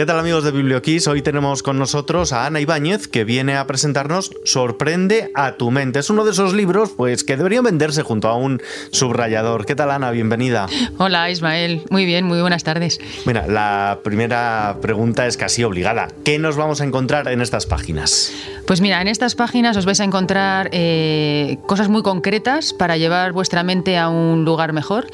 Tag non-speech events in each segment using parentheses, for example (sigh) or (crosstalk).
¿Qué tal amigos de BiblioKiss? Hoy tenemos con nosotros a Ana Ibáñez que viene a presentarnos Sorprende a tu mente. Es uno de esos libros pues que deberían venderse junto a un subrayador. ¿Qué tal Ana? Bienvenida. Hola Ismael, muy bien, muy buenas tardes. Mira, la primera pregunta es casi obligada. ¿Qué nos vamos a encontrar en estas páginas? Pues mira, en estas páginas os vais a encontrar eh, cosas muy concretas para llevar vuestra mente a un lugar mejor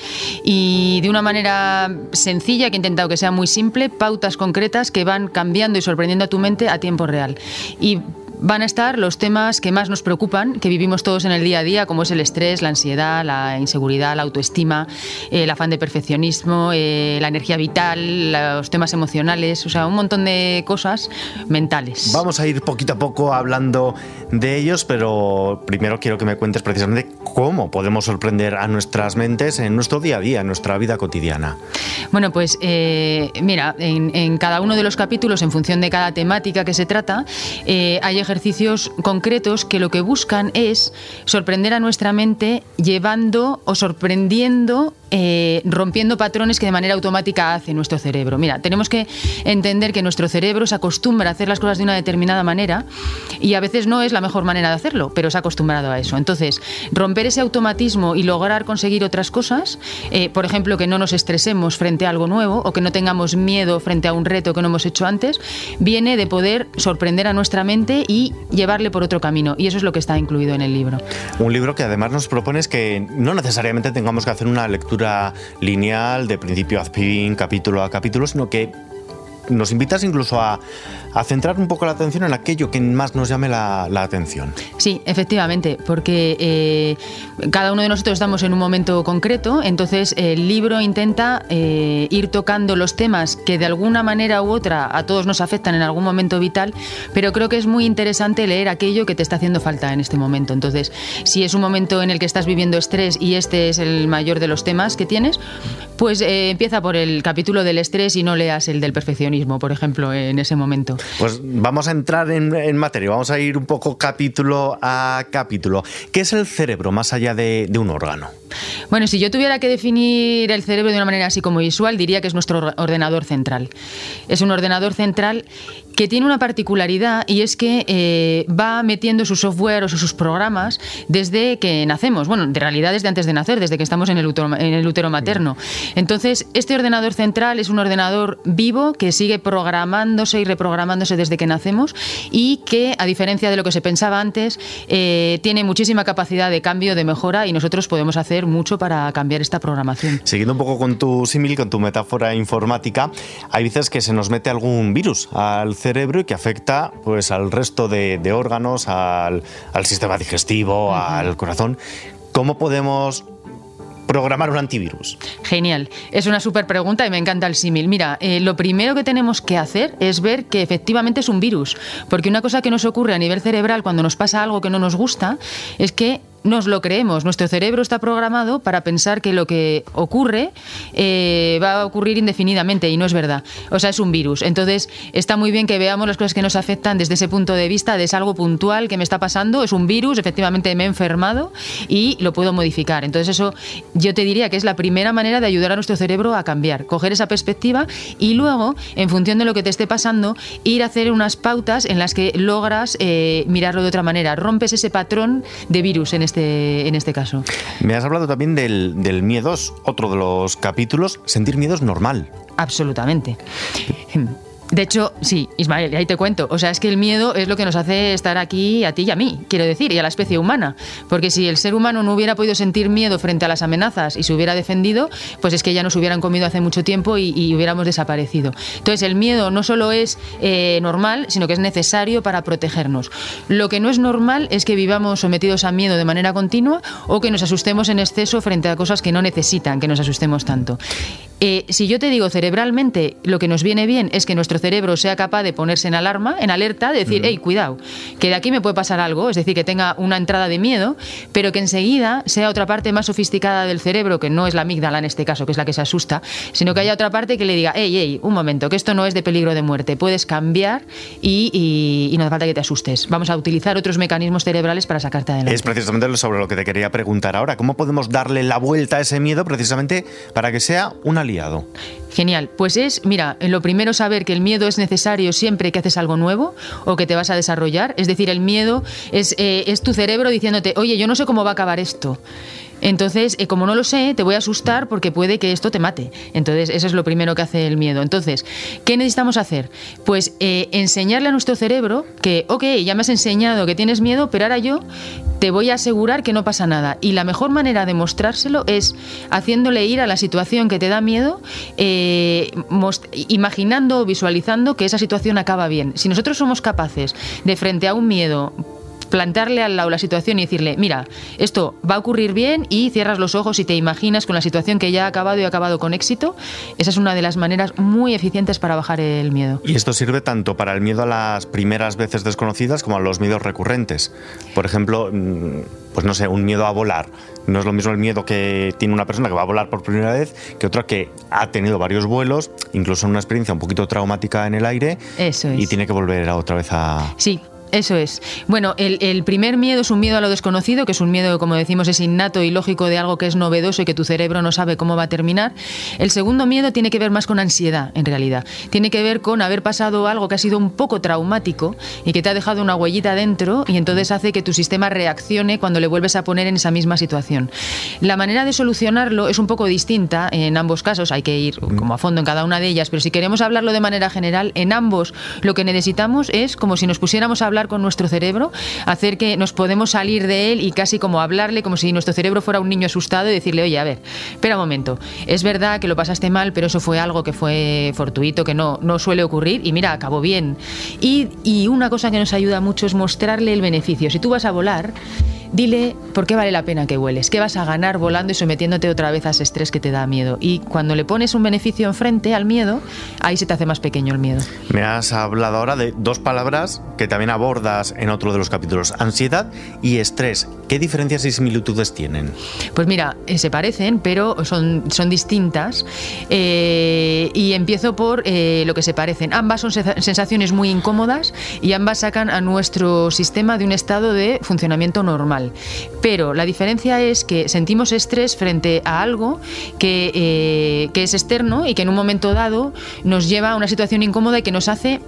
y de una manera sencilla, que he intentado que sea muy simple, pautas concretas que van cambiando y sorprendiendo a tu mente a tiempo real. Y van a estar los temas que más nos preocupan, que vivimos todos en el día a día, como es el estrés, la ansiedad, la inseguridad, la autoestima, el afán de perfeccionismo, eh, la energía vital, los temas emocionales, o sea, un montón de cosas mentales. Vamos a ir poquito a poco hablando de ellos, pero primero quiero que me cuentes precisamente cómo podemos sorprender a nuestras mentes en nuestro día a día, en nuestra vida cotidiana. Bueno, pues eh, mira, en, cada uno de los capítulos, en función de cada temática que se trata, eh, hay ejercicios concretos que lo que buscan es sorprender a nuestra mente llevando o sorprendiendo eh, rompiendo patrones que de manera automática hace nuestro cerebro. Mira, tenemos que entender que nuestro cerebro se acostumbra a hacer las cosas de una determinada manera y a veces no es la mejor manera de hacerlo, pero se ha acostumbrado a eso. Entonces, romper ese automatismo y lograr conseguir otras cosas, eh, por ejemplo, que no nos estresemos frente a algo nuevo o que no tengamos miedo frente a un reto que no hemos hecho antes, viene de poder sorprender a nuestra mente y llevarle por otro camino. Y eso es lo que está incluido en el libro. Un libro que además nos propone que no necesariamente tengamos que hacer una lectura lineal de principio a fin, capítulo a capítulo, sino que nos invitas incluso a, centrar un poco la atención en aquello que más nos llame la, atención. Sí, efectivamente, porque eh, cada uno de nosotros estamos en un momento concreto, entonces el libro intenta eh, ir tocando los temas que de alguna manera u otra a todos nos afectan en algún momento vital, pero creo que es muy interesante leer aquello que te está haciendo falta en este momento. Entonces, si es un momento en el que estás viviendo estrés y este es el mayor de los temas que tienes, pues eh, empieza por el capítulo del estrés y no leas el del perfeccionismo por ejemplo, en ese momento. Pues vamos a entrar en, materia, vamos a ir un poco capítulo a capítulo. ¿Qué es el cerebro más allá de un órgano? Bueno, si yo tuviera que definir el cerebro de una manera así como visual, diría que es nuestro ordenador central. Es un ordenador central que tiene una particularidad y es que eh, va metiendo su software o sus programas desde que nacemos. Bueno, de realidad desde antes de nacer, desde que estamos en el útero, en el útero materno. Entonces, este ordenador central es un ordenador vivo que sigue programándose y reprogramándose desde que nacemos y que, a diferencia de lo que se pensaba antes, eh, tiene muchísima capacidad de cambio, de mejora y nosotros podemos hacer mucho para cambiar esta programación. Siguiendo un poco con tu símil, con tu metáfora informática, hay veces que se nos mete algún virus al cerebro y que afecta pues, al resto de, órganos, al, sistema digestivo, al corazón. ¿Cómo podemos programar un antivirus? Genial. Es una súper pregunta y me encanta el símil. Mira, eh, lo primero que tenemos que hacer es ver que efectivamente es un virus. Porque una cosa que nos ocurre a nivel cerebral cuando nos pasa algo que no nos gusta es que nos lo creemos. Nuestro cerebro está programado para pensar que lo que ocurre eh, va a ocurrir indefinidamente y no es verdad. O sea, es un virus. Entonces, está muy bien que veamos las cosas que nos afectan desde ese punto de vista, de es algo puntual que me está pasando, es un virus, efectivamente me he enfermado y lo puedo modificar. Entonces, eso yo te diría que es la primera manera de ayudar a nuestro cerebro a cambiar, coger esa perspectiva y luego, en función de lo que te esté pasando, ir a hacer unas pautas en las que logras eh, mirarlo de otra manera. Rompes ese patrón de virus en este este, en este caso. Me has hablado también del, del miedo, otro de los capítulos. Sentir miedo es normal. Absolutamente. De hecho, sí, Ismael, ahí te cuento. O sea, es que el miedo es lo que nos hace estar aquí a ti y a mí, quiero decir, y a la especie humana. Porque si el ser humano no hubiera podido sentir miedo frente a las amenazas y se hubiera defendido, pues es que ya nos hubieran comido hace mucho tiempo y, hubiéramos desaparecido. Entonces, el miedo no solo es eh, normal, sino que es necesario para protegernos. Lo que no es normal es que vivamos sometidos a miedo de manera continua o que nos asustemos en exceso frente a cosas que no necesitan que nos asustemos tanto. Eh, si yo te digo cerebralmente, lo que nos viene bien es que nuestro cerebro sea capaz de ponerse en alarma, en alerta, de decir, hey, cuidado, que de aquí me puede pasar algo, es decir, que tenga una entrada de miedo, pero que enseguida sea otra parte más sofisticada del cerebro, que no es la amígdala en este caso, que es la que se asusta, sino que haya otra parte que le diga, hey, hey, un momento, que esto no es de peligro de muerte, puedes cambiar y, y no hace falta que te asustes. Vamos a utilizar otros mecanismos cerebrales para sacarte adelante. Es precisamente sobre lo que te quería preguntar ahora, ¿cómo podemos darle la vuelta a ese miedo precisamente para que sea una aliado? Genial. Pues es, mira, lo primero saber que el miedo es necesario siempre que haces algo nuevo o que te vas a desarrollar. Es decir, el miedo es, eh, es tu cerebro diciéndote, oye, yo no sé cómo va a acabar esto. Entonces, eh, como no lo sé, te voy a asustar porque puede que esto te mate. Entonces, eso es lo primero que hace el miedo. Entonces, ¿qué necesitamos hacer? Pues eh, enseñarle a nuestro cerebro que, ok, ya me has enseñado que tienes miedo, pero ahora yo te voy a asegurar que no pasa nada. Y la mejor manera de mostrárselo es haciéndole ir a la situación que te da miedo, eh, imaginando o visualizando que esa situación acaba bien. Si nosotros somos capaces de frente a un miedo plantarle al lado la situación y decirle, mira, esto va a ocurrir bien y cierras los ojos y te imaginas con la situación que ya ha acabado y ha acabado con éxito, esa es una de las maneras muy eficientes para bajar el miedo. Y esto sirve tanto para el miedo a las primeras veces desconocidas como a los miedos recurrentes. Por ejemplo, mm, pues no sé, un miedo a volar. No es lo mismo el miedo que tiene una persona que va a volar por primera vez que otra que ha tenido varios vuelos, incluso una experiencia un poquito traumática en el aire Eso y tiene que volver otra vez a... Sí, eso es. Bueno, el, primer miedo es un miedo a lo desconocido, que es un miedo, como decimos, es innato y lógico de algo que es novedoso y que tu cerebro no sabe cómo va a terminar. El segundo miedo tiene que ver más con ansiedad, en realidad. Tiene que ver con haber pasado algo que ha sido un poco traumático y que te ha dejado una huellita dentro y entonces hace que tu sistema reaccione cuando le vuelves a poner en esa misma situación. La manera de solucionarlo es un poco distinta en ambos casos, hay que ir como a fondo en cada una de ellas, pero si queremos hablarlo de manera general, en ambos lo que necesitamos es como si nos pusiéramos a hablar con nuestro cerebro, hacer que nos podemos salir de él y casi como hablarle como si nuestro cerebro fuera un niño asustado y decirle, oye, a ver, espera un momento, es verdad que lo pasaste mal, pero eso fue algo que fue fortuito, que no, no suele ocurrir y mira, acabó bien. Y, y una cosa que nos ayuda mucho es mostrarle el beneficio. Si tú vas a volar, dile por qué vale la pena que vueles, qué vas a ganar volando y sometiéndote otra vez a ese estrés que te da miedo. Y cuando le pones un beneficio enfrente al miedo, ahí se te hace más pequeño el miedo. Me has hablado ahora de dos palabras que también abordas en otro de los capítulos, ansiedad y estrés. ¿Qué diferencias y similitudes tienen? Pues mira, eh, se parecen, pero son, son distintas. Eh, y empiezo por eh, lo que se parecen. Ambas son sensaciones muy incómodas y ambas sacan a nuestro sistema de un estado de funcionamiento normal. Pero la diferencia es que sentimos estrés frente a algo que, eh, que es externo y que en un momento dado nos lleva a una situación incómoda y que nos hace,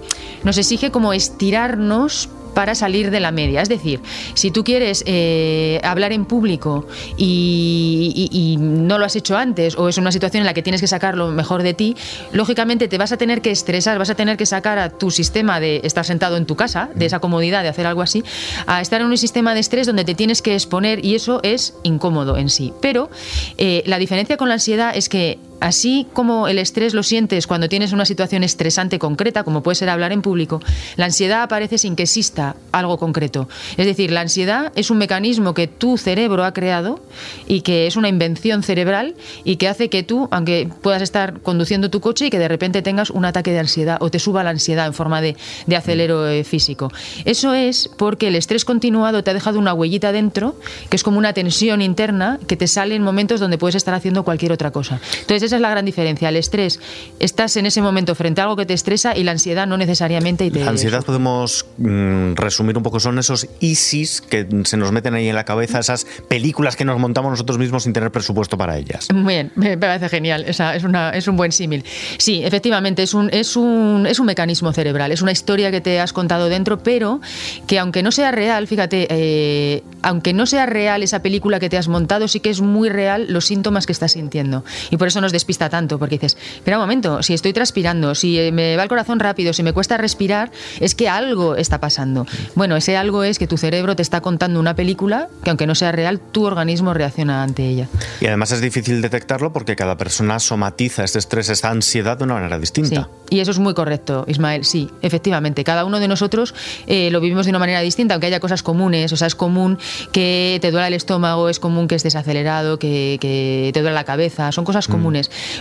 nos exige como estirarnos para salir de la media. Es decir, si tú quieres eh, hablar en público y, no lo has hecho antes o es una situación en la que tienes que sacar lo mejor de ti, lógicamente te vas a tener que estresar, vas a tener que sacar a tu sistema de estar sentado en tu casa, de esa comodidad de hacer algo así, a estar en un sistema de estrés donde te tienes que exponer y eso es incómodo en sí. Pero eh, la diferencia con la ansiedad es que Así como el estrés lo sientes cuando tienes una situación estresante concreta, como puede ser hablar en público, la ansiedad aparece sin que exista algo concreto. Es decir, la ansiedad es un mecanismo que tu cerebro ha creado y que es una invención cerebral y que hace que tú, aunque puedas estar conduciendo tu coche y que de repente tengas un ataque de ansiedad o te suba la ansiedad en forma de, acelero eh, físico. Eso es porque el estrés continuado te ha dejado una huellita dentro, que es como una tensión interna que te sale en momentos donde puedes estar haciendo cualquier otra cosa. Entonces, esa es la gran diferencia. El estrés, estás en ese momento frente a algo que te estresa y la ansiedad no necesariamente. Y La ansiedad podemos mm, resumir un poco, son esos ISIS que se nos meten ahí en la cabeza, esas películas que nos montamos nosotros mismos sin tener presupuesto para ellas. Muy bien, (laughs) me parece genial. Esa es, una, es un buen símil. Sí, efectivamente, es un, es, un, es un mecanismo cerebral, es una historia que te has contado dentro, pero que aunque no sea real, fíjate, eh, aunque no sea real esa película que te has montado, sí que es muy real los síntomas que estás sintiendo. Y por eso nos despista tanto, porque dices, espera un momento, si estoy transpirando, si eh, me va el corazón rápido, si me cuesta respirar, es que algo está pasando. Bueno, ese algo es que tu cerebro te está contando una película que aunque no sea real, tu organismo reacciona ante ella. Y además es difícil detectarlo porque cada persona somatiza este estrés, esta ansiedad de una manera distinta. Y eso es muy correcto, Ismael, sí, efectivamente. Cada uno de nosotros eh, lo vivimos de una manera distinta, aunque haya cosas comunes. O sea, es común que te duela el estómago, es común que estés acelerado, que, que te duela la cabeza, son cosas mm.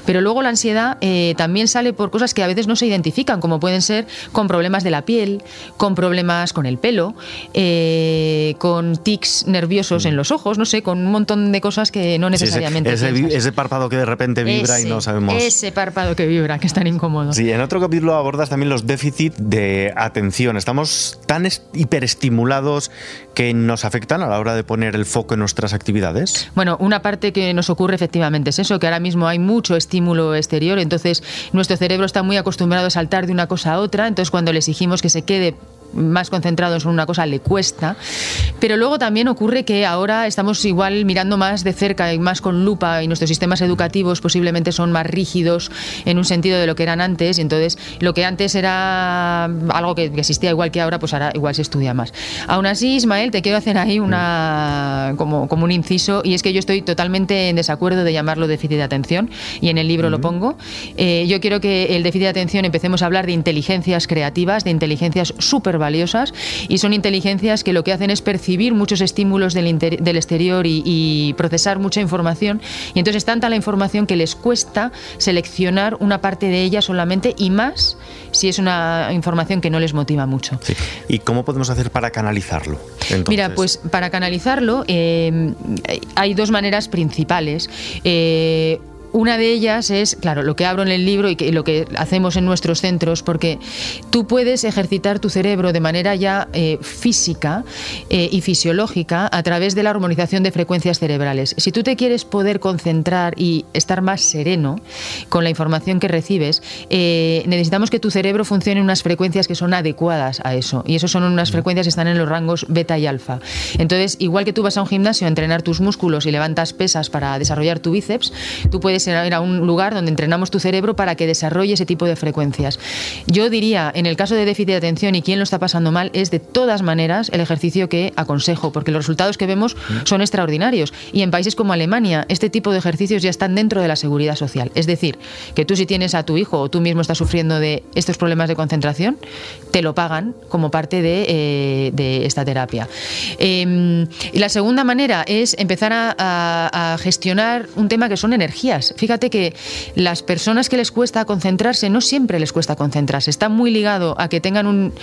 Pero luego la ansiedad eh, también sale por cosas que a veces no se identifican, como pueden ser con problemas de la piel, con problemas con el pelo, eh, con tics nerviosos en los ojos, no sé, con un montón de cosas que no necesariamente. ese, párpado que de repente vibra y no sabemos. Ese párpado que vibra, que es tan incómodo. Sí, en otro capítulo abordas también los déficits de atención. Estamos tan hiperestimulados que nos afectan a la hora de poner el foco en nuestras actividades? Bueno, una parte que nos ocurre efectivamente es eso, que ahora mismo hay mucho estímulo exterior, entonces nuestro cerebro está muy acostumbrado a saltar de una cosa a otra, entonces cuando le exigimos que se quede más concentrados en una cosa le cuesta. Pero luego también ocurre que ahora estamos igual mirando más de cerca y más con lupa y nuestros sistemas educativos posiblemente son más rígidos en un sentido de lo que eran antes y entonces lo que antes era algo que, existía igual que ahora, pues ahora igual se estudia más. Aún así, Ismael, te quiero hacer ahí una como, como un inciso y es que yo estoy totalmente en desacuerdo de llamarlo déficit de atención y en el libro lo pongo. Eh, yo quiero que el déficit de atención empecemos a hablar de inteligencias creativas, de inteligencias súper valiosas y son inteligencias que lo que hacen es percibir muchos estímulos del, del exterior y, procesar mucha información y entonces es tanta la información que les cuesta seleccionar una parte de ella solamente y más si es una información que no les motiva mucho. ¿Y cómo podemos hacer para canalizarlo? Mira, pues para canalizarlo eh, hay dos maneras principales. Eh, una de ellas es, claro, lo que abro en el libro y lo que hacemos en nuestros centros, porque tú puedes ejercitar tu cerebro de manera ya eh, física eh, y fisiológica a través de la armonización de frecuencias cerebrales. Si tú te quieres poder concentrar y estar más sereno con la información que recibes, eh, necesitamos que tu cerebro funcione en unas frecuencias que son adecuadas a eso. Y eso son unas frecuencias que están en los rangos beta y alfa. Entonces, igual que tú vas a un gimnasio a entrenar tus músculos y levantas pesas para desarrollar tu bíceps, tú puedes ir a un lugar donde entrenamos tu cerebro para que desarrolle ese tipo de frecuencias. Yo diría, en el caso de déficit de atención y quién lo está pasando mal, es de todas maneras el ejercicio que aconsejo, porque los resultados que vemos son extraordinarios. Y en países como Alemania, este tipo de ejercicios ya están dentro de la seguridad social. Es decir, que tú si tienes a tu hijo o tú mismo estás sufriendo de estos problemas de concentración, te lo pagan como parte de, eh, esta terapia. Em, y la segunda manera es empezar a, a gestionar un tema que son energías fíjate que las personas que les cuesta concentrarse, no siempre les cuesta concentrarse, está muy ligado a que tengan un,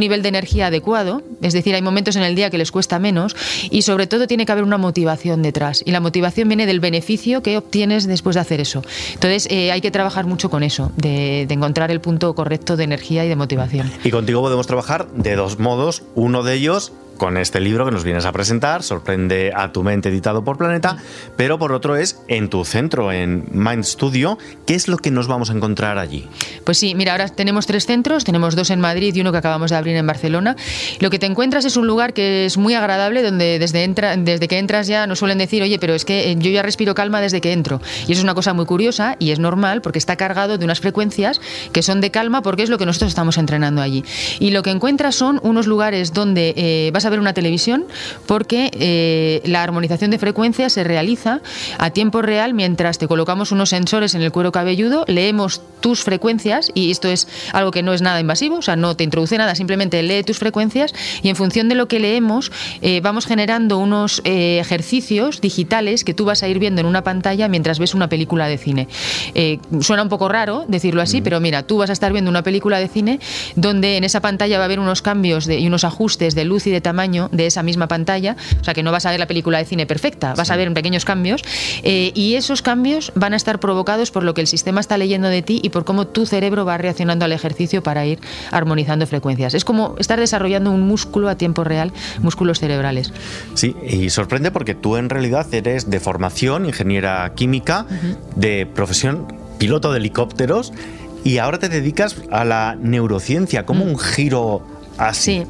nivel de energía adecuado, es decir, hay momentos en el día que les cuesta menos y sobre todo tiene que haber una motivación detrás y la motivación viene del beneficio que obtienes después de hacer eso. Entonces eh, hay que trabajar mucho con eso, de, de encontrar el punto correcto de energía y de motivación. Y contigo podemos trabajar de dos modos, uno de ellos con este libro que nos vienes a presentar, Sorprende a tu mente, editado por Planeta, pero por otro es en tu centro, en Mind Studio. ¿Qué es lo que nos vamos a encontrar allí? Pues sí, mira, ahora tenemos tres centros, tenemos dos en Madrid y uno que acabamos de abrir en Barcelona. Lo que te encuentras es un lugar que es muy agradable, donde desde, entra, desde que entras ya nos suelen decir, oye, pero es que eh, yo ya respiro calma desde que entro. Y eso es una cosa muy curiosa y es normal porque está cargado de unas frecuencias que son de calma porque es lo que nosotros estamos entrenando allí. Y lo que encuentras son unos lugares donde eh, vas a ver una televisión porque eh, la armonización de frecuencias se realiza a tiempo real mientras te colocamos unos sensores en el cuero cabelludo, leemos tus frecuencias y esto es algo que no es nada invasivo, o sea, no te introduce nada, simplemente lee tus frecuencias y en función de lo que leemos eh, vamos generando unos eh, ejercicios digitales que tú vas a ir viendo en una pantalla mientras ves una película de cine. suena un poco raro decirlo así, pero mira, tú vas a estar viendo una película de cine donde en esa pantalla va a haber unos cambios y unos ajustes de luz y de tamaño de esa misma pantalla, o sea que no vas a ver la película de cine perfecta, vas a ver pequeños cambios eh, y esos cambios van a estar provocados por lo que el sistema está leyendo de ti y por cómo tu cerebro va reaccionando al ejercicio para ir armonizando frecuencias. Es como estar desarrollando un músculo a tiempo real, músculos cerebrales. Sí, y sorprende porque tú en realidad eres de formación ingeniera química, de profesión piloto de helicópteros y ahora te dedicas a la neurociencia, como mm. un giro así. Sí.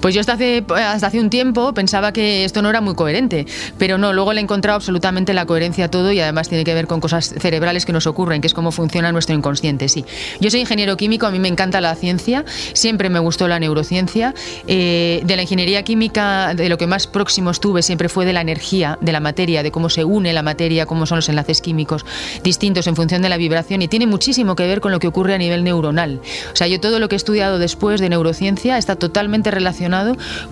Pues yo hasta hace, hasta hace un tiempo pensaba que esto no era muy coherente, pero no, luego le he encontrado absolutamente la coherencia a todo y además tiene que ver con cosas cerebrales que nos ocurren, que es cómo funciona nuestro inconsciente, sí. Yo soy ingeniero químico, a mí me encanta la ciencia, siempre me gustó la neurociencia. Eh, de la ingeniería química, de lo que más próximo estuve siempre fue de la energía, de la materia, de cómo se une la materia, cómo son los enlaces químicos distintos en función de la vibración y tiene muchísimo que ver con lo que ocurre a nivel neuronal. O sea, yo todo lo que he estudiado después de neurociencia está totalmente relacionado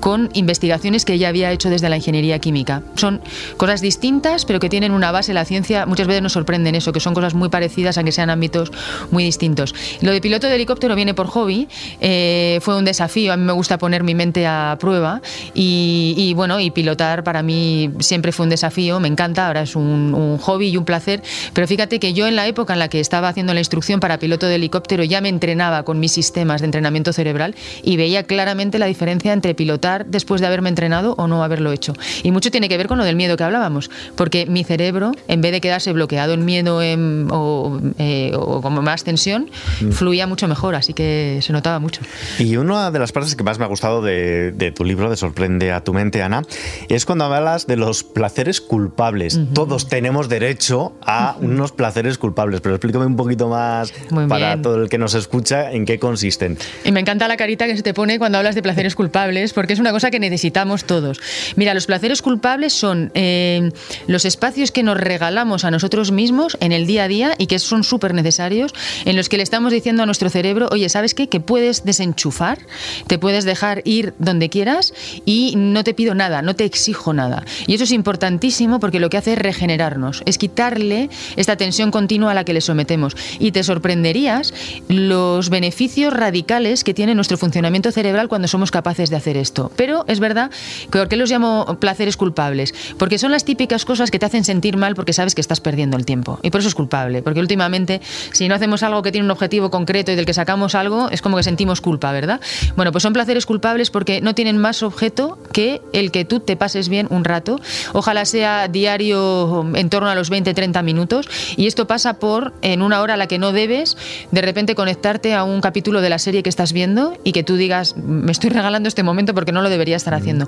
con investigaciones que ya había hecho desde la ingeniería química. Son cosas distintas, pero que tienen una base. La ciencia muchas veces nos sorprende en eso, que son cosas muy parecidas, aunque sean ámbitos muy distintos. Lo de piloto de helicóptero viene por hobby, eh, fue un desafío. A mí me gusta poner mi mente a prueba y, bueno, y pilotar para mí siempre fue un desafío, me encanta, ahora es un, un hobby y un placer. Pero fíjate que yo en la época en la que estaba haciendo la instrucción para piloto de helicóptero ya me entrenaba con mis sistemas de entrenamiento cerebral y veía claramente la diferencia diferencia entre pilotar después de haberme entrenado o no haberlo hecho. Y mucho tiene que ver con lo del miedo que hablábamos, porque mi cerebro, en vez de quedarse bloqueado en miedo o, eh, o, como más tensión, mm. fluía mucho mejor, así que se notaba mucho. Y una de las partes que más me ha gustado de, tu libro, de Sorprende a tu mente, Ana, es cuando hablas de los placeres culpables. Todos tenemos derecho a unos placeres culpables, pero explícame un poquito más para todo el que nos escucha en qué consisten. Y me encanta la carita que se te pone cuando hablas de placeres culpables, (laughs) porque es una cosa que necesitamos todos. Mira, los placeres culpables son eh, los espacios que nos regalamos a nosotros mismos en el día a día y que son súper necesarios, en los que le estamos diciendo a nuestro cerebro, oye, ¿sabes qué? Que puedes desenchufar, te puedes dejar ir donde quieras y no te pido nada, no te exijo nada. Y eso es importantísimo porque lo que hace es regenerarnos, es quitarle esta tensión continua a la que le sometemos. Y te sorprenderías los beneficios radicales que tiene nuestro funcionamiento cerebral cuando somos capaces de hacer esto. Pero es verdad que ¿por qué los llamo placeres culpables? Porque son las típicas cosas que te hacen sentir mal porque sabes que estás perdiendo el tiempo. Y por eso es culpable. Porque últimamente, si no hacemos algo que tiene un objetivo concreto y del que sacamos algo, es como que sentimos culpa, ¿verdad? Bueno, pues son placeres culpables porque no tienen más objeto que el que tú te pases bien un rato. Ojalá sea diario en torno a los 20-30 minutos. Y esto pasa por, en una hora a la que no debes, de repente conectarte a un capítulo de la serie que estás viendo y que tú digas, me estoy regalando este momento porque no lo debería estar haciendo.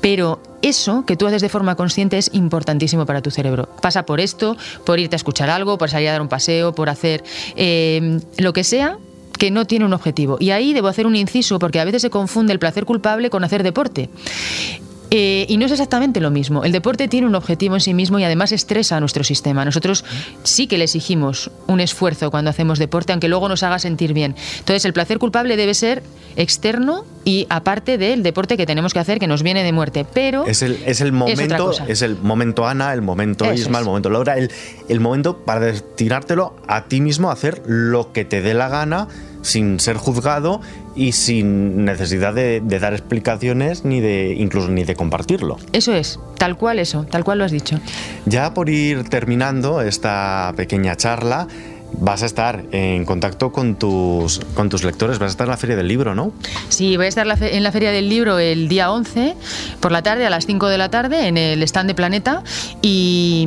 Pero eso que tú haces de forma consciente es importantísimo para tu cerebro. Pasa por esto, por irte a escuchar algo, por salir a dar un paseo, por hacer eh, lo que sea que no tiene un objetivo. Y ahí debo hacer un inciso porque a veces se confunde el placer culpable con hacer deporte. Eh, y no es exactamente lo mismo. El deporte tiene un objetivo en sí mismo y además estresa a nuestro sistema. Nosotros sí que le exigimos un esfuerzo cuando hacemos deporte, aunque luego nos haga sentir bien. Entonces, el placer culpable debe ser externo y aparte del deporte que tenemos que hacer, que nos viene de muerte. Pero es el, es el momento, es, el momento Ana, el momento Isma, el momento Laura, el, el momento para destinártelo a ti mismo a hacer lo que te dé la gana sin ser juzgado y sin necesidad de, dar explicaciones ni de incluso ni de compartirlo. Eso es, tal cual eso, tal cual lo has dicho. Ya por ir terminando esta pequeña charla, vas a estar en contacto con tus, con tus lectores, vas a estar en la Feria del Libro, ¿no? Sí, voy a estar en la Feria del Libro el día 11 por la tarde, a las 5 de la tarde, en el stand de Planeta. Y,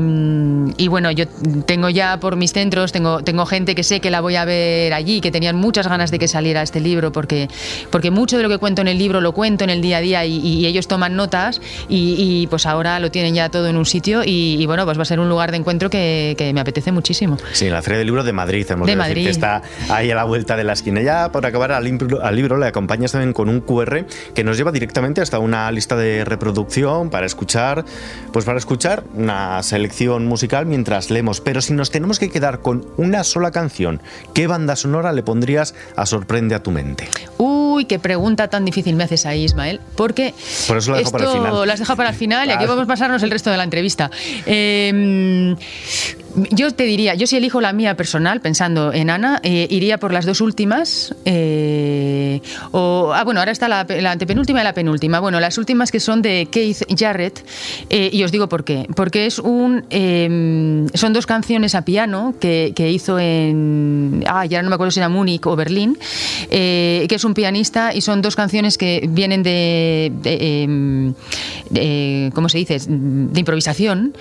y, bueno, yo tengo ya por mis centros, tengo, tengo gente que sé que la voy a ver allí, que tenían muchas ganas de que saliera este libro, porque, porque mucho de lo que cuento en el libro lo cuento en el día a día y, ellos toman notas y, pues ahora lo tienen ya todo en un sitio y, bueno, pues va a ser un lugar de encuentro que, que me apetece muchísimo. Sí, la Feria del Libro de Madrid, hemos de, Madrid. que está ahí a la vuelta de la esquina. Ya por acabar al libro, al libro le acompañas también con un QR que nos lleva directamente hasta una lista de reproducción para escuchar, pues para escuchar una selección musical mientras leemos. Pero si nos tenemos que quedar con una sola canción, ¿qué banda sonora le pondrías a Sorprende a tu mente? Uy, qué pregunta tan difícil me haces ahí, Ismael. Porque Por eso lo dejo para el final. Lo has dejado para el final y aquí vamos a pasarnos el resto de la entrevista. Eh, yo te diría, yo si elijo la mía personal, pensando en Ana, eh, iría por las dos últimas. Eh, o, ah, bueno, ahora está la, antepenúltima y la penúltima. Bueno, las últimas que son de Keith Jarrett. Eh, y os digo por qué. Porque es un, em, son dos canciones a piano que, hizo en. Ah, ya no me acuerdo si era Múnich o Berlín. que es un pianista y son dos canciones que vienen de. Em, ¿Cómo se dice? De improvisación.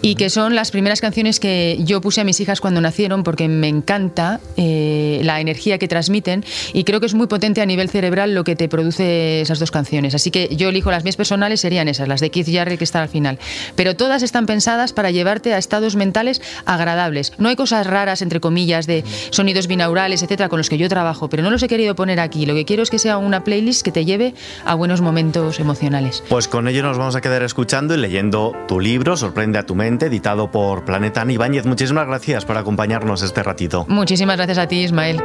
Y que son las primeras canciones que yo puse a mis hijas cuando nacieron porque me encanta eh, la energía que transmiten y creo que es muy potente a nivel cerebral lo que te produce esas dos canciones. Así que yo elijo las mías personales, serían esas, las de Keith Jarrett que están al final. Pero todas están pensadas para llevarte a estados mentales agradables. No hay cosas raras, entre comillas, de sonidos binaurales, etcétera, con los que yo trabajo, pero no los he querido poner aquí. Lo que quiero es que sea una playlist que te lleve a buenos momentos emocionales. Pues con nos vamos a quedar escuchando y leyendo tu libro, Sorprende a tu mente, editado por Planeta Ibáñez, muchísimas gracias por acompañarnos este ratito. Muchísimas gracias a ti, Ismael.